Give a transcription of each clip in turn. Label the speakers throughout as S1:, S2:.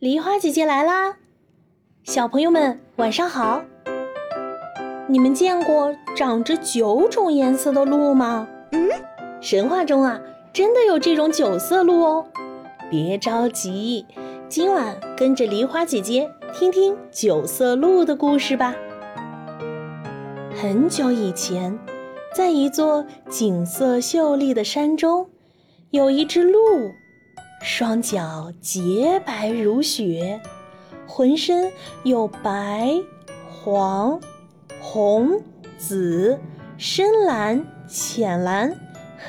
S1: 梨花姐姐来啦！小朋友们晚上好。你们见过长着九种颜色的鹿吗？嗯，神话中啊，真的有这种九色鹿哦。别着急，今晚跟着梨花姐姐听听九色鹿的故事吧。很久以前，在一座景色秀丽的山中，有一只鹿。双脚洁白如雪，浑身有白、黄、红、紫、深蓝、浅蓝、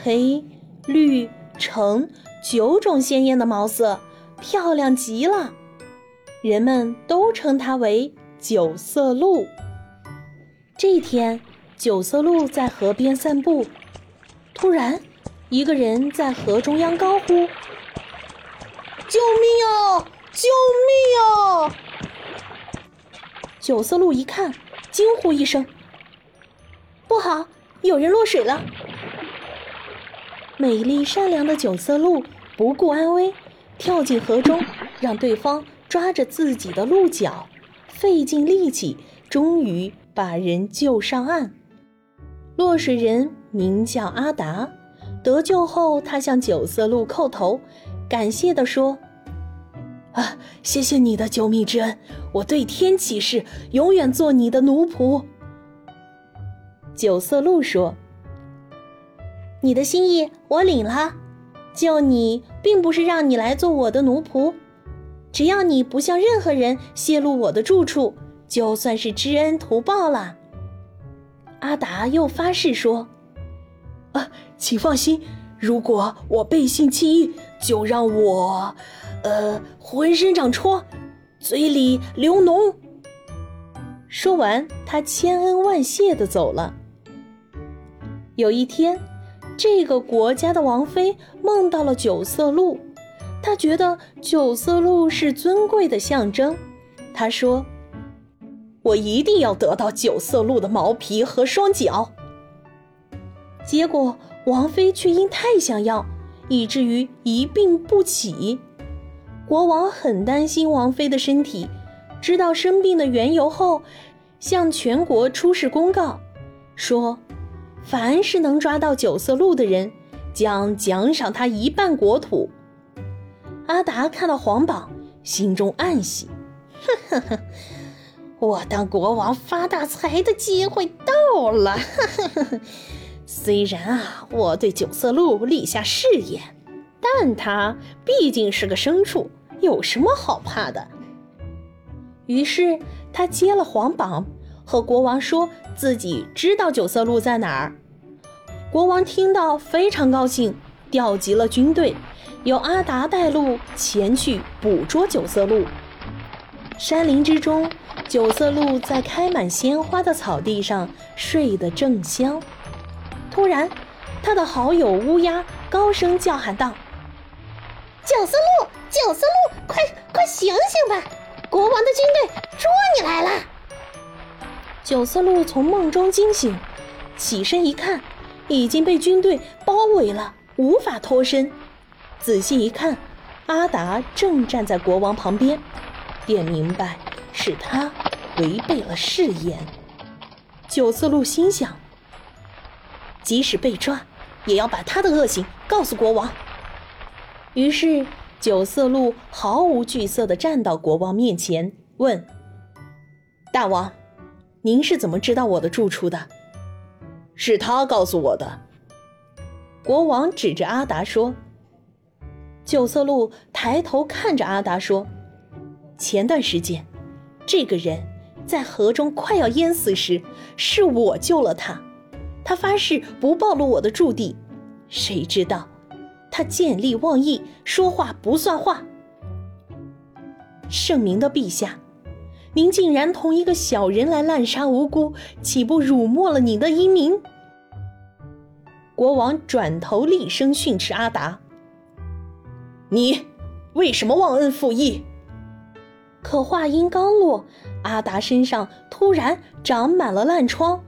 S1: 黑、绿、橙九种鲜艳的毛色，漂亮极了。人们都称它为九色鹿。这天，九色鹿在河边散步，突然，一个人在河中央高呼。
S2: 救命啊！救命啊！
S1: 九色鹿一看，惊呼一声：“不好，有人落水了！”美丽善良的九色鹿不顾安危，跳进河中，让对方抓着自己的鹿角，费尽力气，终于把人救上岸。落水人名叫阿达，得救后，他向九色鹿叩头。感谢地说：“啊，谢谢你的救命之恩！我对天起誓，永远做你的奴仆。”九色鹿说：“你的心意我领了，救你并不是让你来做我的奴仆，只要你不向任何人泄露我的住处，就算是知恩图报了。”阿达又发誓说：“
S2: 啊，请放心。”如果我背信弃义，就让我，呃，浑身长疮，嘴里流脓。
S1: 说完，他千恩万谢的走了。有一天，这个国家的王妃梦到了九色鹿，她觉得九色鹿是尊贵的象征。她说：“
S2: 我一定要得到九色鹿的毛皮和双脚。”
S1: 结果。王妃却因太想要，以至于一病不起。国王很担心王妃的身体，知道生病的缘由后，向全国出示公告，说：凡是能抓到九色鹿的人，将奖赏他一半国土。阿达看到皇榜，心中暗喜：呵呵呵，我当国王发大财的机会到了！呵呵呵。虽然啊，我对九色鹿立下誓言，但它毕竟是个牲畜，有什么好怕的？于是他接了皇榜，和国王说自己知道九色鹿在哪儿。国王听到非常高兴，调集了军队，由阿达带路前去捕捉九色鹿。山林之中，九色鹿在开满鲜花的草地上睡得正香。突然，他的好友乌鸦高声叫喊道：“
S3: 九色鹿，九色鹿，快快醒醒吧！国王的军队捉你来了！”
S1: 九色鹿从梦中惊醒，起身一看，已经被军队包围了，无法脱身。仔细一看，阿达正站在国王旁边，便明白是他违背了誓言。九色鹿心想。即使被抓，也要把他的恶行告诉国王。于是，九色鹿毫无惧色地站到国王面前，问：“大王，您是怎么知道我的住处的？”“
S2: 是他告诉我的。”
S1: 国王指着阿达说。九色鹿抬头看着阿达说：“前段时间，这个人在河中快要淹死时，是我救了他。”他发誓不暴露我的驻地，谁知道他见利忘义，说话不算话。圣明的陛下，您竟然同一个小人来滥杀无辜，岂不辱没了您的英名？国王转头厉声训斥阿达：“
S2: 你为什么忘恩负义？”
S1: 可话音刚落，阿达身上突然长满了烂疮。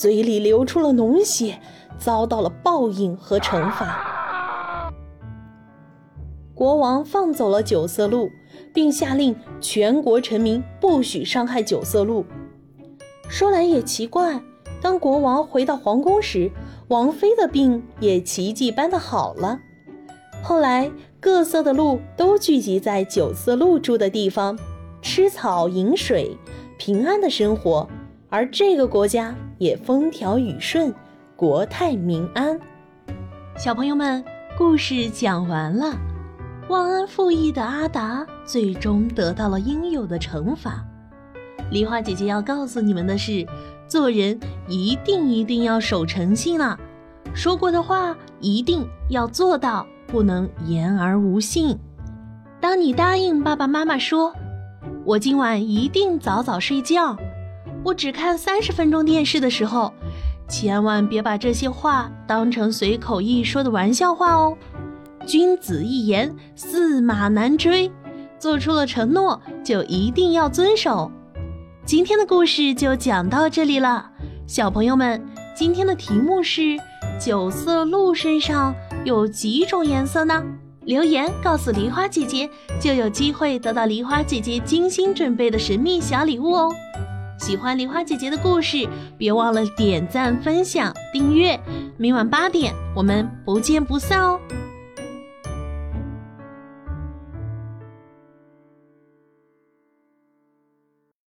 S1: 嘴里流出了脓血，遭到了报应和惩罚。国王放走了九色鹿，并下令全国臣民不许伤害九色鹿。说来也奇怪，当国王回到皇宫时，王妃的病也奇迹般的好了。后来，各色的鹿都聚集在九色鹿住的地方，吃草饮水，平安的生活，而这个国家也风调雨顺，国泰民安。小朋友们，故事讲完了。忘恩负义的阿达最终得到了应有的惩罚。梨花姐姐要告诉你们的是，做人一定一定要守诚信了，说过的话一定要做到，不能言而无信。当你答应爸爸妈妈说，我今晚一定早早睡觉，我只看三十分钟电视的时候，千万别把这些话当成随口一说的玩笑话哦。君子一言，驷马难追。做出了承诺，就一定要遵守。今天的故事就讲到这里了，小朋友们，今天的题目是：九色鹿身上有几种颜色呢？留言告诉梨花姐姐，就有机会得到梨花姐姐精心准备的神秘小礼物哦。喜欢梨花姐姐的故事，别忘了点赞、分享、订阅。明晚八点，我们不见不散哦。